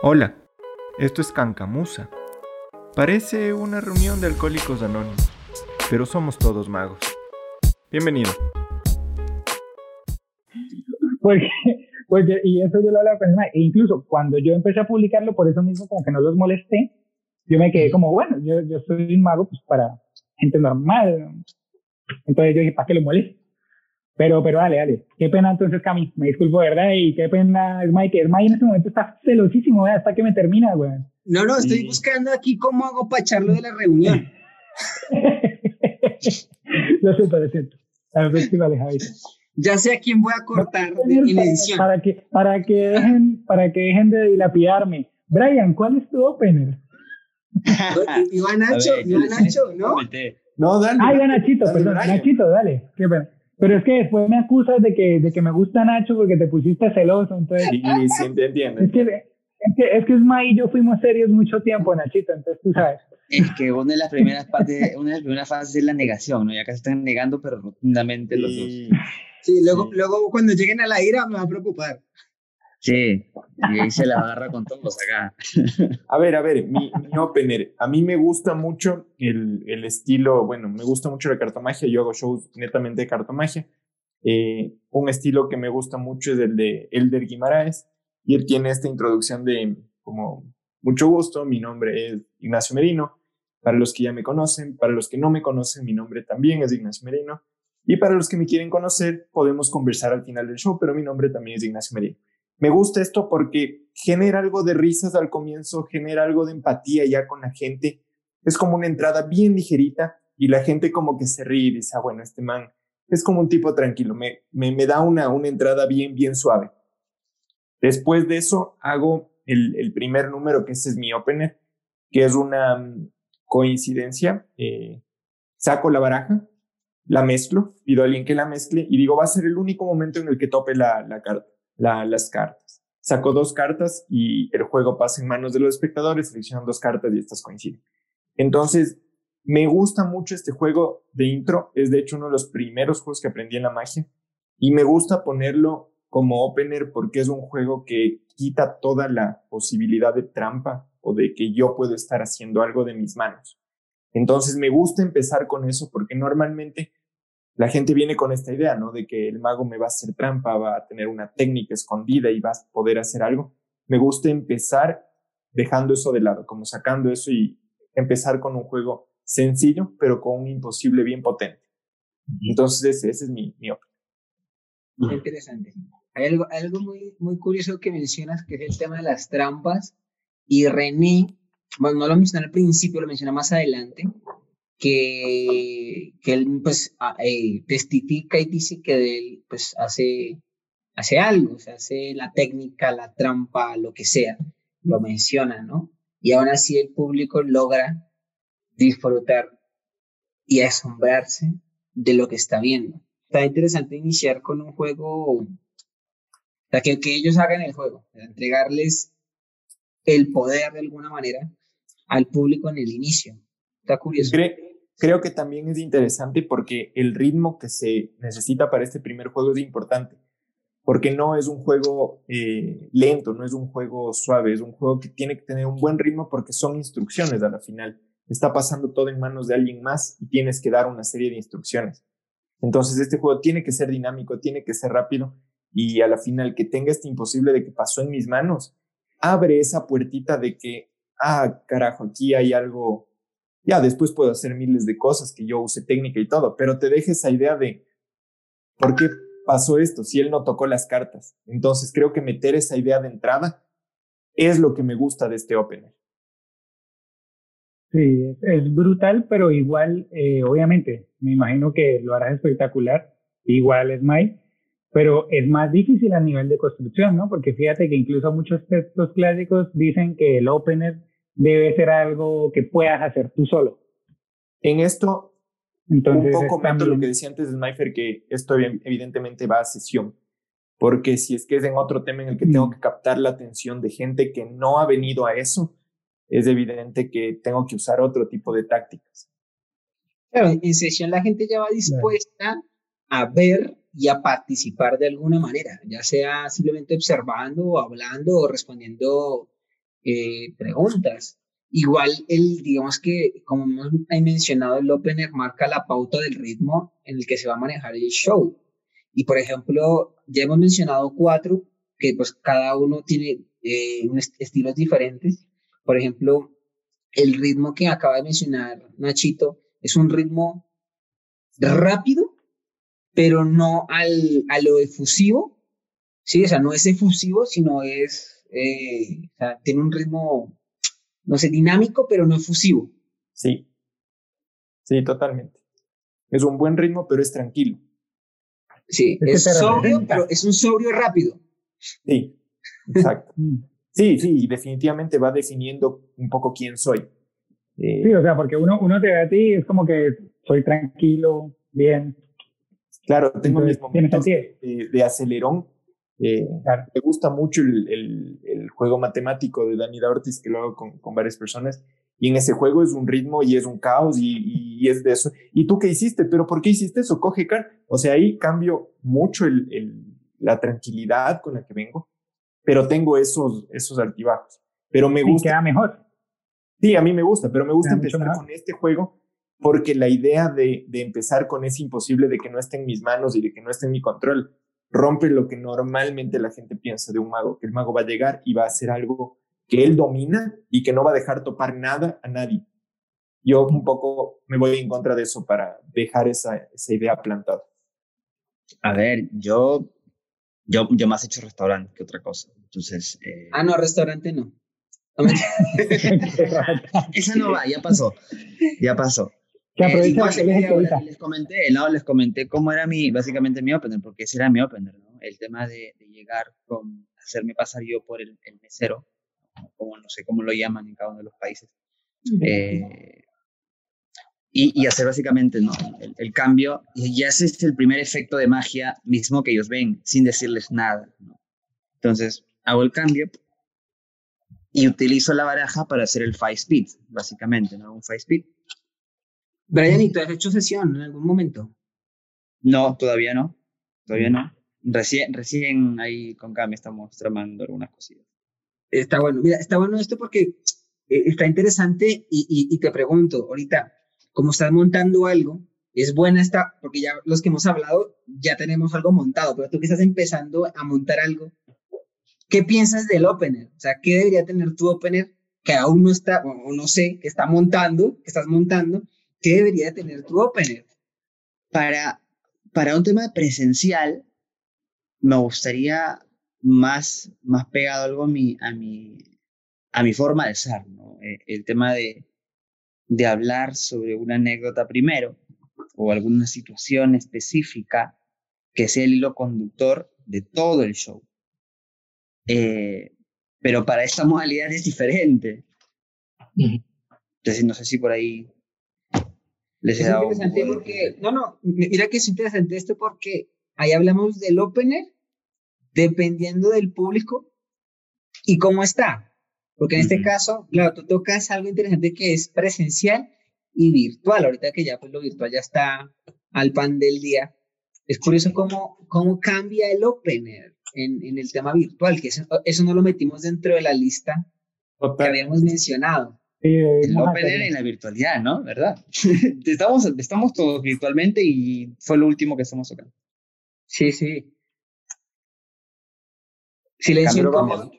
Hola, esto es Cancamusa. Parece una reunión de alcohólicos anónimos, pero somos todos magos. Bienvenido. Porque, porque, y eso yo lo hablaba con e incluso cuando yo empecé a publicarlo, por eso mismo como que no los molesté, yo me quedé como, bueno, yo, soy un mago pues para gente normal. Entonces yo dije, ¿para qué lo moleste? Pero, pero dale, dale. Qué pena entonces, Cami. Me disculpo, ¿verdad? Y qué pena, Mike. Mike en este momento está celosísimo, ¿verdad? Hasta que me termina, güey. No, no, estoy buscando aquí cómo hago para echarlo de la reunión. lo siento, lo siento. A ver, sí, vale, Javi. Ya sé a quién voy a cortar en la edición. Para que, para, que dejen, para que dejen de dilapidarme. Brian, ¿cuál es tu opener? Iván Nacho, Iván Nacho, ¿no? No, dale. Ah, Iván Nachito, perdón. Nachito, dale. Qué pena. Pero es que después me acusas de que, de que me gusta Nacho porque te pusiste celoso, entonces... Sí, sí, te entiendo. Es que, es que, es que y yo fuimos serios mucho tiempo, Nachito, entonces tú sabes. Es que una de las primeras partes, una de las primeras fases es la negación, ¿no? Ya se están negando, pero rotundamente los dos. Sí, luego, luego cuando lleguen a la ira me va a preocupar. Sí, y ahí se la agarra con todos acá. A ver, a ver, mi, mi opener. A mí me gusta mucho el, el, estilo, bueno, me gusta mucho la cartomagia. Yo hago shows netamente de cartomagia. Eh, un estilo que me gusta mucho es el de Elder Guimaraes. Y él tiene esta introducción de, como, mucho gusto, mi nombre es Ignacio Merino. Para los que ya me conocen, para los que no me conocen, mi nombre también es Ignacio Merino. Y para los que me quieren conocer, podemos conversar al final del show, pero mi nombre también es Ignacio Merino. Me gusta esto porque genera algo de risas al comienzo, genera algo de empatía ya con la gente. Es como una entrada bien ligerita y la gente como que se ríe y dice, ah, bueno, este man es como un tipo tranquilo, me, me, da una, una entrada bien, bien suave. Después de eso hago el, el, primer número, que ese es mi opener, que es una mm, coincidencia. Eh, saco la baraja, la mezclo, pido a alguien que la mezcle y digo, va a ser el único momento en el que tope la, la carta las cartas. Saco dos cartas y el juego pasa en manos de los espectadores, seleccionan dos cartas y estas coinciden. Entonces, me gusta mucho este juego de intro, es de hecho uno de los primeros juegos que aprendí en la magia y me gusta ponerlo como opener porque es un juego que quita toda la posibilidad de trampa o de que yo puedo estar haciendo algo de mis manos. Entonces me gusta empezar con eso porque normalmente la gente viene con esta idea, ¿no? De que el mago me va a hacer trampa, va a tener una técnica escondida y va a poder hacer algo. Me gusta empezar dejando eso de lado, como sacando eso y empezar con un juego sencillo, pero con un imposible bien potente. Entonces, ese, es mi, mi Muy interesante. Hay algo, algo muy, muy curioso que mencionas, que es el tema de las trampas. Y René, bueno, no lo mencioné al principio, lo menciona más adelante, que, que él pues eh, testifica y dice que él pues hace, hace algo, o sea, hace la técnica, la trampa, lo que sea, lo menciona, ¿no? Y aún así el público logra disfrutar y asombrarse de lo que está viendo. Está interesante iniciar con un juego, o sea, que, que ellos hagan el juego, entregarles el poder de alguna manera al público en el inicio. Está curioso creo que también es interesante porque el ritmo que se necesita para este primer juego es importante, porque no es un juego eh, lento, no es un juego suave, es un juego que tiene que tener un buen ritmo porque son instrucciones a la final. Está pasando todo en manos de alguien más y tienes que dar una serie de instrucciones. Entonces este juego tiene que ser dinámico, tiene que ser rápido y a la final que tenga este imposible de que pasó en mis manos, abre esa puertita de que, ah, carajo, aquí hay algo ya después puedo hacer miles de cosas que yo use técnica y todo, pero te deje esa idea de por qué pasó esto si él no tocó las cartas. Entonces creo que meter esa idea de entrada es lo que me gusta de este opener. Sí, es brutal, pero igual, eh, obviamente, me imagino que lo harás espectacular, igual es Mike, pero es más difícil a nivel de construcción, ¿no? Porque fíjate que incluso muchos textos clásicos dicen que el opener debe ser algo que puedas hacer tú solo. En esto, Entonces, un poco comento lo que decía antes de Sniper, que esto evidentemente va a sesión, porque si es que es en otro tema en el que tengo que captar la atención de gente que no ha venido a eso, es evidente que tengo que usar otro tipo de tácticas. Claro, en sesión la gente ya va dispuesta a ver y a participar de alguna manera, ya sea simplemente observando o hablando o respondiendo eh, preguntas. Igual, el, digamos que, como hemos mencionado, el opener marca la pauta del ritmo en el que se va a manejar el show. Y, por ejemplo, ya hemos mencionado cuatro, que pues cada uno tiene eh, estilos diferentes. Por ejemplo, el ritmo que acaba de mencionar Nachito es un ritmo rápido, pero no al, a lo efusivo. Sí, o sea, no es efusivo, sino es, eh, o sea, tiene un ritmo no sé, dinámico, pero no efusivo. Sí, sí, totalmente. Es un buen ritmo, pero es tranquilo. Sí, es, sobrio, pero es un sobrio rápido. Sí, exacto. Mm. sí, sí, definitivamente va definiendo un poco quién soy. Eh, sí, o sea, porque uno, uno te ve a ti es como que soy tranquilo, bien. Claro, tengo mis momentos de, de, acelerón, eh, Me gusta mucho el, el, juego matemático de Dani Ortiz, que lo hago con, con, varias personas. Y en ese juego es un ritmo y es un caos y, y, es de eso. ¿Y tú qué hiciste? ¿Pero por qué hiciste eso? Coge car. O sea, ahí cambio mucho el, la tranquilidad con la que vengo, pero tengo esos, esos altibajos. Pero me gusta. queda mejor. Sí, a mí me gusta, pero me gusta empezar con este juego porque la idea de, de empezar con ese imposible de que no esté en mis manos y de que no esté en mi control rompe lo que normalmente la gente piensa de un mago, que el mago va a llegar y va a hacer algo que él domina y que no va a dejar topar nada a nadie. Yo un poco me voy en contra de eso para dejar esa, esa idea plantada. A ver, yo, yo, yo más he hecho restaurante que otra cosa. Entonces. Eh... Ah, no, restaurante no. Esa no va, ya pasó. Ya pasó. Eh, les, comenté, ¿no? Les comenté cómo era mi, básicamente mi opener, porque ese era mi opener, ¿no? El tema de, llegar con, hacerme pasar yo por el, mesero, como no sé cómo lo llaman en cada uno de los países, eh, y, y, hacer básicamente, ¿no? El, cambio, y ese es el primer efecto de magia mismo que ellos ven, sin decirles nada, ¿no? Entonces, hago el cambio y utilizo la baraja para hacer el five speed, básicamente, ¿no? Un five speed Brian, ¿y tú has hecho sesión en algún momento? No, todavía no. Todavía no. Recién, recién ahí con Cami estamos tramando algunas cosillas. Está bueno. Mira, está bueno esto porque eh, está interesante y, y, te pregunto, ahorita, como estás montando algo, es buena esta, porque ya los que hemos hablado ya tenemos algo montado, pero tú que estás empezando a montar algo, ¿qué piensas del opener? O sea, ¿qué debería tener tu opener que aún no está, o no sé, que está montando, que estás montando, ¿Qué debería tener tu opener? Para, para un tema presencial, me gustaría más, más pegado algo a mi, a mi, a mi forma de ser, ¿no? Eh, el tema de, de hablar sobre una anécdota primero o alguna situación específica que sea el hilo conductor de todo el show. Eh, pero para esta modalidad es diferente. Entonces, no sé si por ahí es interesante porque, no, no, mira que es interesante esto porque ahí hablamos del opener dependiendo del público y cómo está. Porque en este caso, claro, tú tocas algo interesante que es presencial y virtual. Ahorita que ya pues lo virtual ya está al pan del día. Es curioso cómo, cómo cambia el opener en, en el tema virtual, que eso, eso no lo metimos dentro de la lista que habíamos mencionado. El opener en la virtualidad, ¿no? ¿Verdad? estamos, estamos todos virtualmente y fue lo último que estamos tocando. Sí, sí. Silencio incómodo.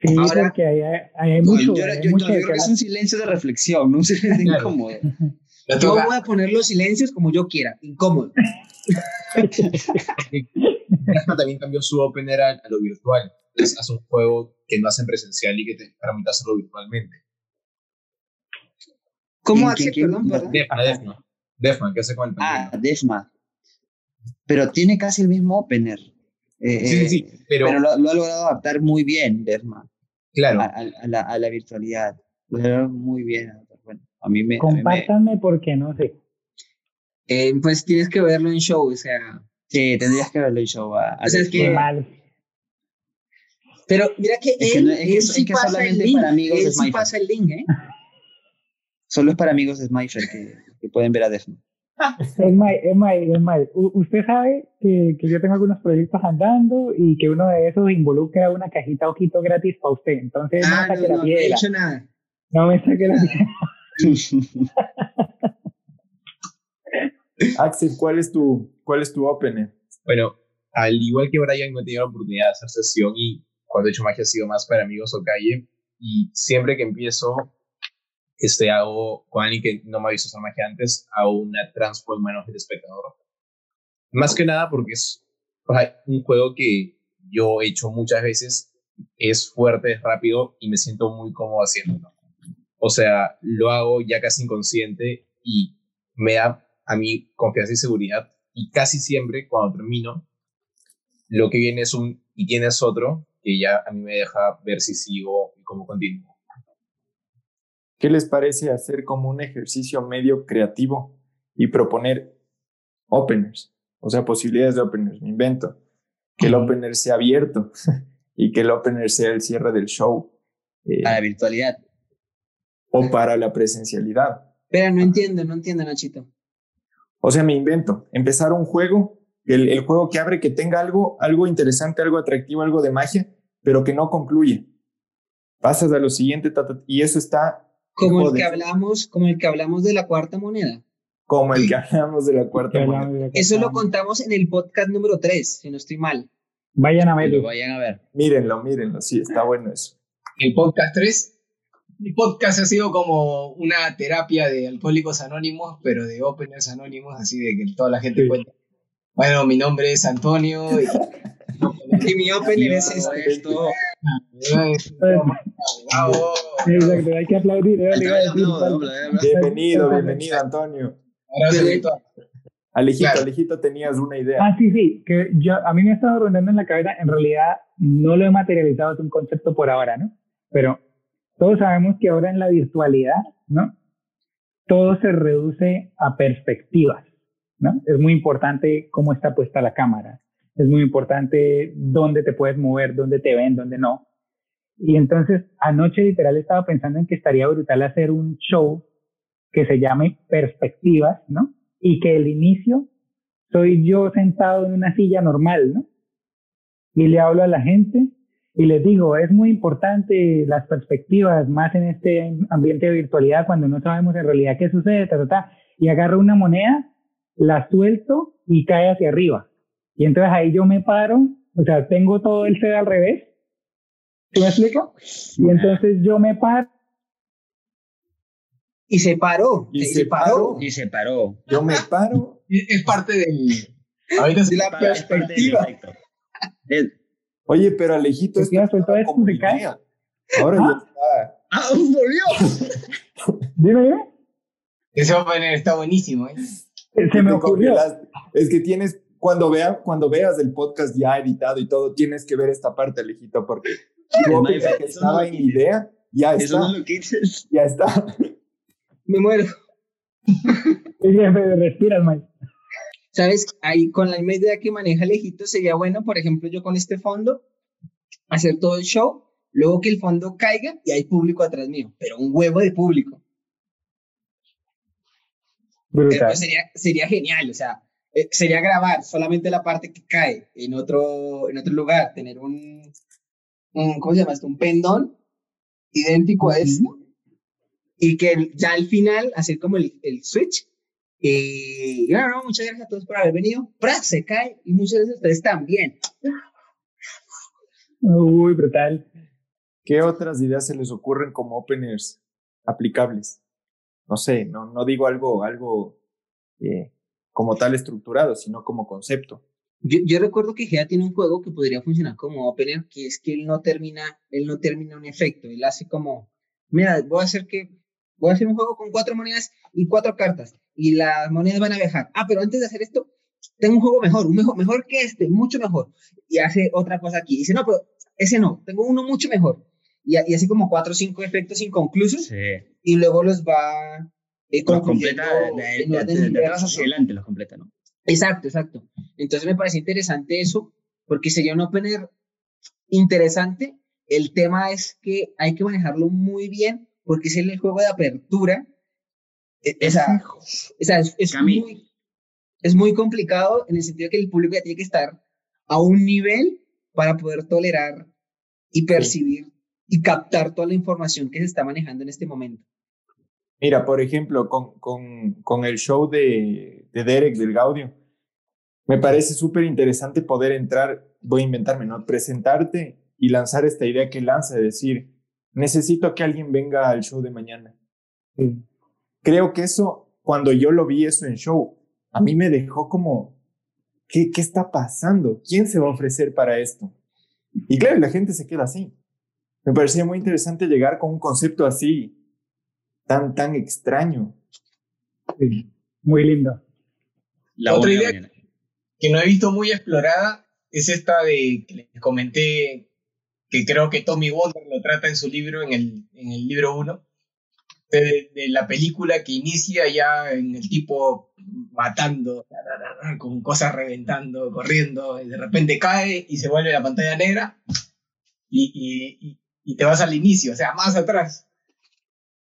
Sí, Ahora, porque hay, hay, mucho. yo, yo, yo, creo que es un silencio de reflexión, no un silencio incómodo. Yo voy a poner los silencios como yo quiera, incómodo. también cambió su opener a, lo virtual. Es, hace un juego que no hacen presencial y que te permite hacerlo virtualmente. ¿Cómo hace? Perdón. Defma, Defma. Defma, ¿qué hace con el Ah, Defma. Pero tiene casi el mismo opener. Eh, sí, sí, sí. Eh, pero, lo, ha logrado adaptar muy bien, Defma. Claro. A, la, a la, virtualidad. Lo ha logrado muy bien. Bueno, a mí me. Compártanme porque no sé. Eh, pues tienes que verlo en show, o sea. Sí, tendrías que verlo en show. A, o sea, es que. Mal. Pero mira que es él, que, él sí pasa el link. Para amigos él sí pasa el link, ¿eh? Solo es para amigos de Smifer que, que pueden ver a Defma. Es May, es May, es May. U- Usted sabe que, que yo tengo algunos proyectos andando y que uno de esos involucra una cajita ojito gratis para usted. Entonces, no Ah, me no, saque la no, no he hecho nada. No me saque la piedra. Axel, ¿cuál es tu, cuál es tu opener? Bueno, al igual que Brian, no he tenido la oportunidad de hacer sesión y cuando he hecho magia ha sido más para amigos o calle. Y siempre que empiezo, este, hago, con alguien que no me ha visto hacer magia antes, hago una transpo en manos del espectador. Más que nada porque es un juego que yo he hecho muchas veces, es fuerte, es rápido y me siento muy cómodo haciéndolo. O sea, lo hago ya casi inconsciente y me da a mí confianza y seguridad. Y casi siempre cuando termino, lo que viene es un y tienes otro que ya a mí me deja ver si sigo y cómo continúo. ¿Qué les parece hacer como un ejercicio medio creativo y proponer openers? O sea, posibilidades de openers, me invento. Que el opener sea abierto y que el opener sea el cierre del show. eh, Para la virtualidad. o para la presencialidad. Pero no entiendo, no entiendo, Nachito. O sea, me invento. Empezar un juego, el, el juego que abre que tenga algo, algo interesante, algo atractivo, algo de magia, pero que no concluye. Pasas a lo siguiente y eso está Como el que hablamos, como el que hablamos de la cuarta moneda. como el que hablamos de la cuarta moneda. la Eso lo contamos en el podcast número 3, si no estoy mal. Vayan a verlo. vayan a ver. Mírenlo, mírenlo, sí, está bueno eso. el podcast 3. Mi podcast ha sido como una terapia de alcohólicos anónimos, pero de openers anónimos, así de que toda la gente Sí. cuenta. Bueno, mi nombre es Antonio. Y, Y mi opener es este. Exacto, hay que aplaudir. ¿eh? Bienvenido, bienvenido, Antonio. Alejito. Alejito, tenías una idea. Ah, sí, sí, que yo, a mí me ha estado rondando en la cabeza, en realidad no lo he materializado, es un concepto por ahora, ¿no? Pero todos sabemos que ahora en la virtualidad, ¿no? Todo se reduce a perspectivas, ¿no? Es muy importante cómo está puesta la cámara, es muy importante dónde te puedes mover, dónde te ven, dónde no. Y entonces anoche literal estaba pensando en que estaría brutal hacer un show que se llame Perspectivas, ¿no? Y que el inicio soy yo sentado en una silla normal, ¿no? Y le hablo a la gente y les digo, es muy importante las perspectivas, más en este ambiente de virtualidad, cuando no sabemos en realidad qué sucede, ta, ta, ta, y agarro una moneda, la suelto y cae hacia arriba. Y entonces ahí yo me paro, o sea, tengo todo el set al revés. ¿Sí me explico? Y entonces yo me paro Y se paró. Y Y se se paró. Y se paró. Yo me paro. Es es parte del. Ahorita la es parte del perspectiva. Es- Oye, pero Alejito, Pues ya suelto estaba esto, como se cae. Ahora ya está. ¡Ah, volvió! Dime, dime. Ese opener está buenísimo, ¿eh? Se me ocurrió. congelaste. Es que tienes, cuando, vea, cuando veas el podcast ya editado y todo, tienes que ver esta parte, Alejito, porque Eso que no estaba lo en quites. idea, ya Eso no está, lo que dices. ya está. Me muero. Respiras, Mike. ¿Sabes? Ahí con la misma idea que maneja Lejito, sería bueno, por ejemplo, yo con este fondo, hacer todo el show, luego que el fondo caiga y hay público atrás mío, pero un huevo de público. Brutal. sería, sería genial, o sea, eh, sería grabar solamente la parte que cae en otro, en otro lugar, tener un, un, ¿cómo se llama esto? Un pendón idéntico a esto, y que ya al final hacer como el, el switch. Y bueno, no, muchas gracias a todos por haber venido. ¡Pra! Se cae y muchas gracias a ustedes también. Uy, brutal. ¿Qué otras ideas se les ocurren como openers aplicables? No sé, no, no digo algo, algo eh, como tal estructurado, sino como concepto. Yo, yo recuerdo que Gea tiene un juego que podría funcionar como opener, que es que él no termina, él no termina un efecto, él hace como, mira, voy a hacer que, voy a hacer un juego con cuatro monedas y cuatro cartas, y las monedas van a viajar. Ah, pero antes de hacer esto, tengo un juego mejor, un mejor, mejor que este, mucho mejor. Y hace otra cosa aquí. Y dice, no, pero ese no, tengo uno mucho mejor. Y, y así como cuatro o cinco efectos inconclusos, Sí. y luego los va eh, Los completa de, atrás hacia adelante, los completa, ¿no? Exacto, exacto. Entonces me parece interesante eso, porque sería un opener interesante. El tema es que hay que manejarlo muy bien, porque es el juego de apertura esa, esa es, es muy, es muy complicado en el sentido que el público ya tiene que estar a un nivel para poder tolerar y percibir y captar toda la información que se está manejando en este momento. Mira, por ejemplo, con, con, con el show de, de Derek del Gaudio, me parece súper interesante poder entrar, voy a inventarme, ¿no? Presentarte y lanzar esta idea que lanza, de decir, necesito que alguien venga al show de mañana. Sí. Creo que eso, cuando yo lo vi eso en show, a mí me dejó como, ¿qué, qué está pasando? ¿Quién se va a ofrecer para esto? Y claro, la gente se queda así. Me parecía muy interesante llegar con un concepto así, tan, tan extraño. Sí. Muy lindo. La Otra idea- mañana. que no he visto muy explorada es esta de que les comenté que creo que Tommy Wonder lo trata en su libro, en el, en el libro 1, de, de la película que inicia ya en el tipo matando, con cosas reventando, corriendo, y de repente cae y se vuelve la pantalla negra y, y- y- y te vas al inicio, o sea, más atrás.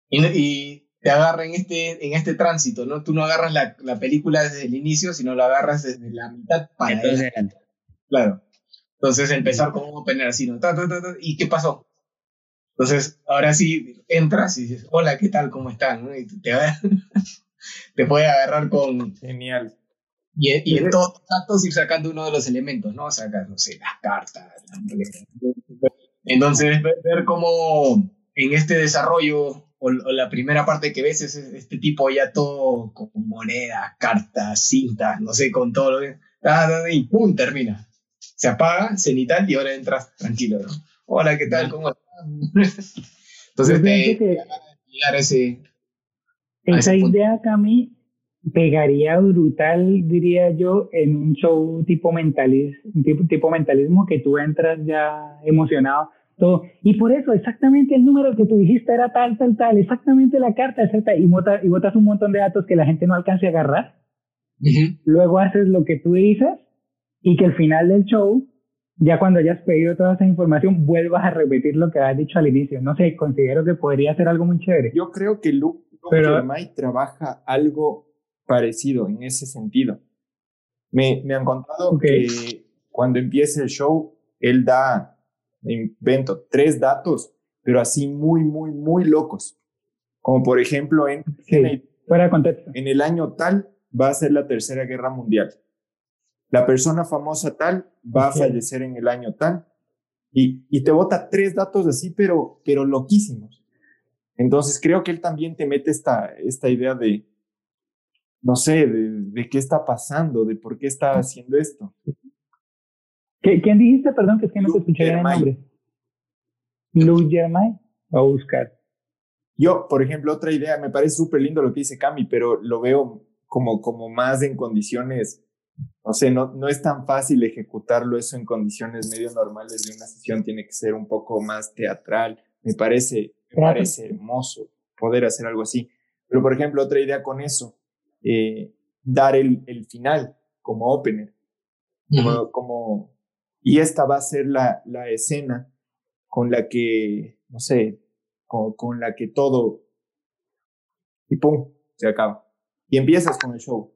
Y, y te agarra en este, en este tránsito, ¿no? Tú no agarras la, la película desde el inicio, sino lo agarras desde la mitad para Entonces, adelante. Claro. Entonces empezar con un opener así, ¿no? Ta, ta, ta, ta, ¿Y qué pasó? Entonces, ahora sí entras y dices, hola, ¿qué tal? ¿Cómo están? ¿no? Y te, te puede agarrar con... Genial. Y, y en todos los datos ir sacando uno de los elementos, ¿no? Sacas, no sé, las cartas. las. Entonces, ver, ver cómo en este desarrollo, o, o la primera parte que ves es este tipo ya todo con monedas, cartas, cintas, no sé, con todo lo que... Y ¡pum! termina. Se apaga, cenital, y ahora entras tranquilo, ¿no? Hola, ¿qué tal? ¿Cómo estás? Entonces, te, pienso que- llegar a ese... Esa ese idea, Cami, pegaría brutal, diría yo, en un show tipo mentalismo, tipo, tipo mentalismo que tú entras ya emocionado, todo. Y por eso, exactamente el número que tú dijiste era tal, tal, tal, exactamente la carta, exacta, y, bota- y botas un montón de datos que la gente no alcance a agarrar. Ujú. Luego haces lo que tú dices y que al final del show, ya cuando hayas pedido toda esa información, vuelvas a repetir lo que has dicho al inicio. No sé, considero que podría ser algo muy chévere. Yo creo que Luke, Pero- Jermay trabaja algo parecido en ese sentido. Me, me han contado Ok. que cuando empieza el show, él da, invento, tres datos, pero así muy, muy, muy locos. Como por ejemplo, en, Sí. Fuera de contexto. en el año tal va a ser la Tercera Guerra Mundial. La persona famosa tal va a fallecer en el año tal. Y, y te bota tres datos así, pero, pero loquísimos. Entonces creo que él también te mete esta, esta idea de, no sé, de, de qué está pasando, de por qué está haciendo esto. ¿Qué- ¿Quién dijiste? Perdón, que es que no te escuché el Germain. nombre. Luke Germain. Voy a buscar. Yo, por ejemplo, otra idea, me parece súper lindo lo que dice Cami, pero lo veo como, como más en condiciones, no sé, no, no es tan fácil ejecutarlo eso en condiciones medio normales de una sesión, tiene que ser un poco más teatral. Me parece, me Claro. parece hermoso poder hacer algo así. Pero, por ejemplo, otra idea con eso, eh, dar el, el final como opener, como, como, y esta va a ser la, la escena con la que, no sé, con, con la que todo, y pum, se acaba. Y empiezas con el show.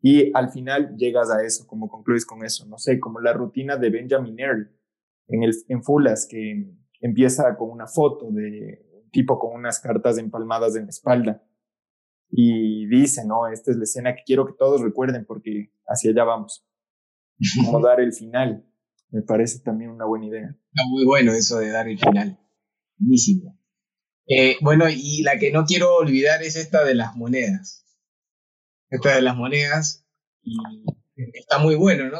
Y al final llegas a eso, como concluyes con eso, no sé, como la rutina de Benjamin Earl en, el, en Fulas, que empieza con una foto de un tipo con unas cartas empalmadas en la espalda. Y dice, no, esta es la escena que quiero que todos recuerden porque hacia allá vamos. Como dar el final, me parece también una buena idea. Está muy bueno eso de dar el final. Buenísimo. Eh, bueno, y la que no quiero olvidar es esta de las monedas. Esta de las monedas. Y está muy bueno, ¿no?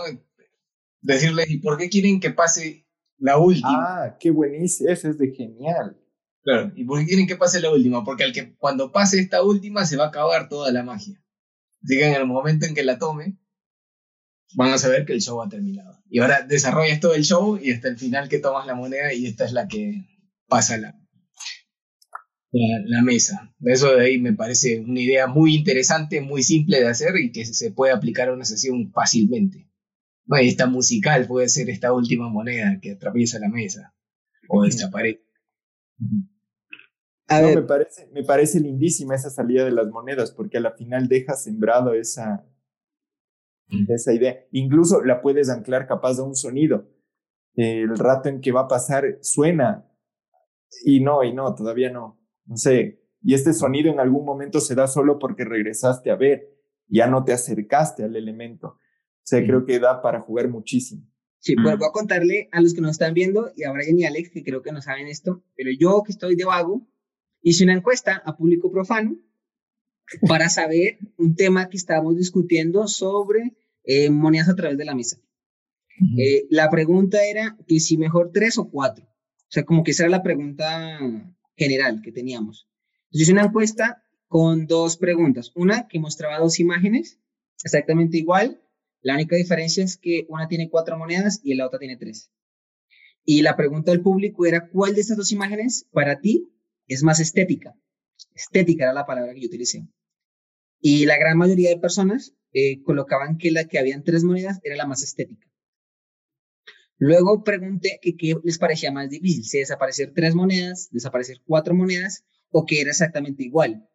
Decirles, ¿y por qué quieren que pase la última? Ah, qué buenísimo, eso es de genial. Claro, ¿y por qué quieren que pase la última? Porque al que cuando pase esta última se va a acabar toda la magia. Así que en el momento en que la tome, van a saber que el show ha terminado. Y ahora desarrollas todo el show y hasta el final que tomas la moneda y esta es la que pasa la, la, la mesa. Eso de ahí me parece una idea muy interesante, muy simple de hacer y que se puede aplicar a una sesión fácilmente. No, y esta musical puede ser esta última moneda que atraviesa la mesa o desaparece. A No, ver, me, parece, me parece lindísima esa salida de las monedas, porque a la final deja sembrado esa, esa idea. Incluso la puedes anclar capaz de un sonido. El rato en que va a pasar suena y no, y no, todavía no. No sé. Y este sonido en algún momento se da solo porque regresaste a ver, ya no te acercaste al elemento. O sea, creo que da para jugar muchísimo. Sí, pues voy a contarle a los que nos están viendo y a Brian y Alex, que creo que no saben esto, pero yo que estoy de vago, hice una encuesta a público profano para saber un tema que estábamos discutiendo sobre eh, monedas a través de la mesa. Eh, la pregunta era que si mejor tres o cuatro. O sea, como que esa era la pregunta general que teníamos. Entonces hice una encuesta con dos preguntas. Una que mostraba dos imágenes exactamente igual. La única diferencia es que una tiene cuatro monedas y la otra tiene tres. Y la pregunta del público era, ¿cuál de estas dos imágenes para ti es más estética? Estética era la palabra que yo utilicé. Y la gran mayoría de personas eh, colocaban que la que habían tres monedas era la más estética. Luego pregunté que qué les parecía más difícil, si desaparecer tres monedas, desaparecer cuatro monedas o que era exactamente igual.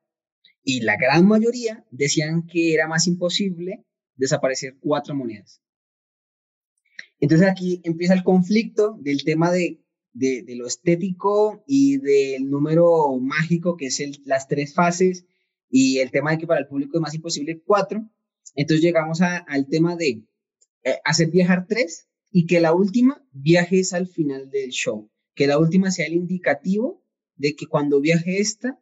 Y la gran mayoría decían que era más imposible desaparecer cuatro monedas. Entonces aquí empieza el conflicto del tema de, de, de lo estético y del número mágico, que es el, las tres fases, y el tema de que para el público es más imposible cuatro. Entonces llegamos a- al tema de eh, hacer viajar tres y que la última viaje es al final del show, que la última sea el indicativo de que cuando viaje esta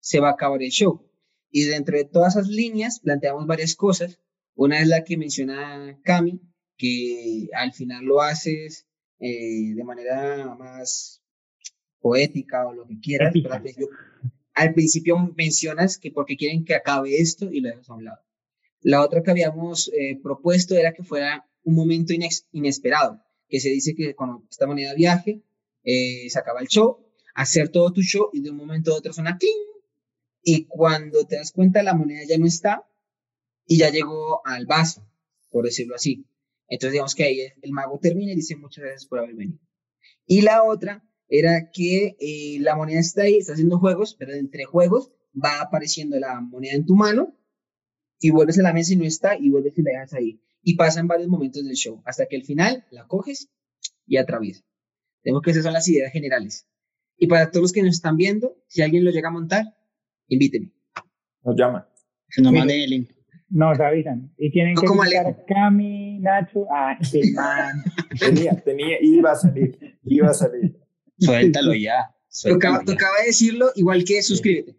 se va a acabar el show. Y dentro de todas esas líneas planteamos varias cosas. Una es la que menciona Cami, que al final lo haces eh, de manera más poética o lo que quieras, principio, al principio mencionas que porque quieren que acabe esto y lo dejas a un lado. La otra que habíamos eh, propuesto era que fuera un momento inesperado, que se dice que cuando esta moneda viaje, eh, se acaba el show, hacer todo tu show y de un momento a otro suena cling, y cuando te das cuenta la moneda ya no está y ya llegó al vaso, por decirlo así. Entonces digamos que ahí el mago termina y dice muchas gracias por haber venido. Y la otra era que eh, la moneda está ahí, está haciendo juegos, pero entre juegos va apareciendo la moneda en tu mano y vuelves a la mesa y no está y vuelves y la dejas ahí. Y pasan varios momentos del show hasta que al final la coges y atraviesa. Tengo que esas son las ideas generales. Y para todos los que nos están viendo, si alguien lo llega a montar, invíteme. Nos llama. Nos manden el link. Nos avisan. Y tienen No que a Cami, Nacho. Ah, man. Tenía, tenía, iba a salir, iba a salir. Suéltalo ya. Suéltalo Tocaba, ya. tocaba decirlo, igual que suscríbete.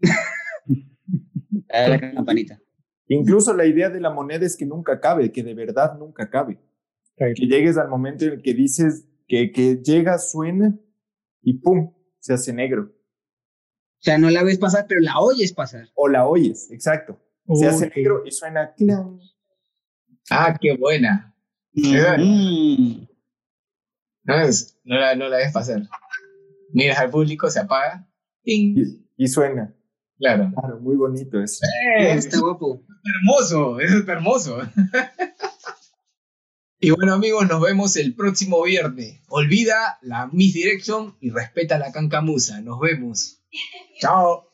Dale la campanita. Incluso la idea de la moneda es que nunca cabe, que de verdad nunca cabe. Que llegues al momento en el que dices que, que llega, suena y ¡pum! se hace negro. O sea, no la ves pasar, pero la oyes pasar. O la oyes, exacto. Se hace negro y suena clan. Ah, qué buena. Mm. No, es- no la, no la ves pasar. Miras al público, se apaga. ¡ting! Y, y suena. Claro. Claro, muy bonito eso. ¡Eh! Está guapo. hermoso, eso es hermoso. y bueno amigos, nos vemos el próximo viernes. Olvida la misdirection y respeta la cancamusa. Nos vemos. Chao.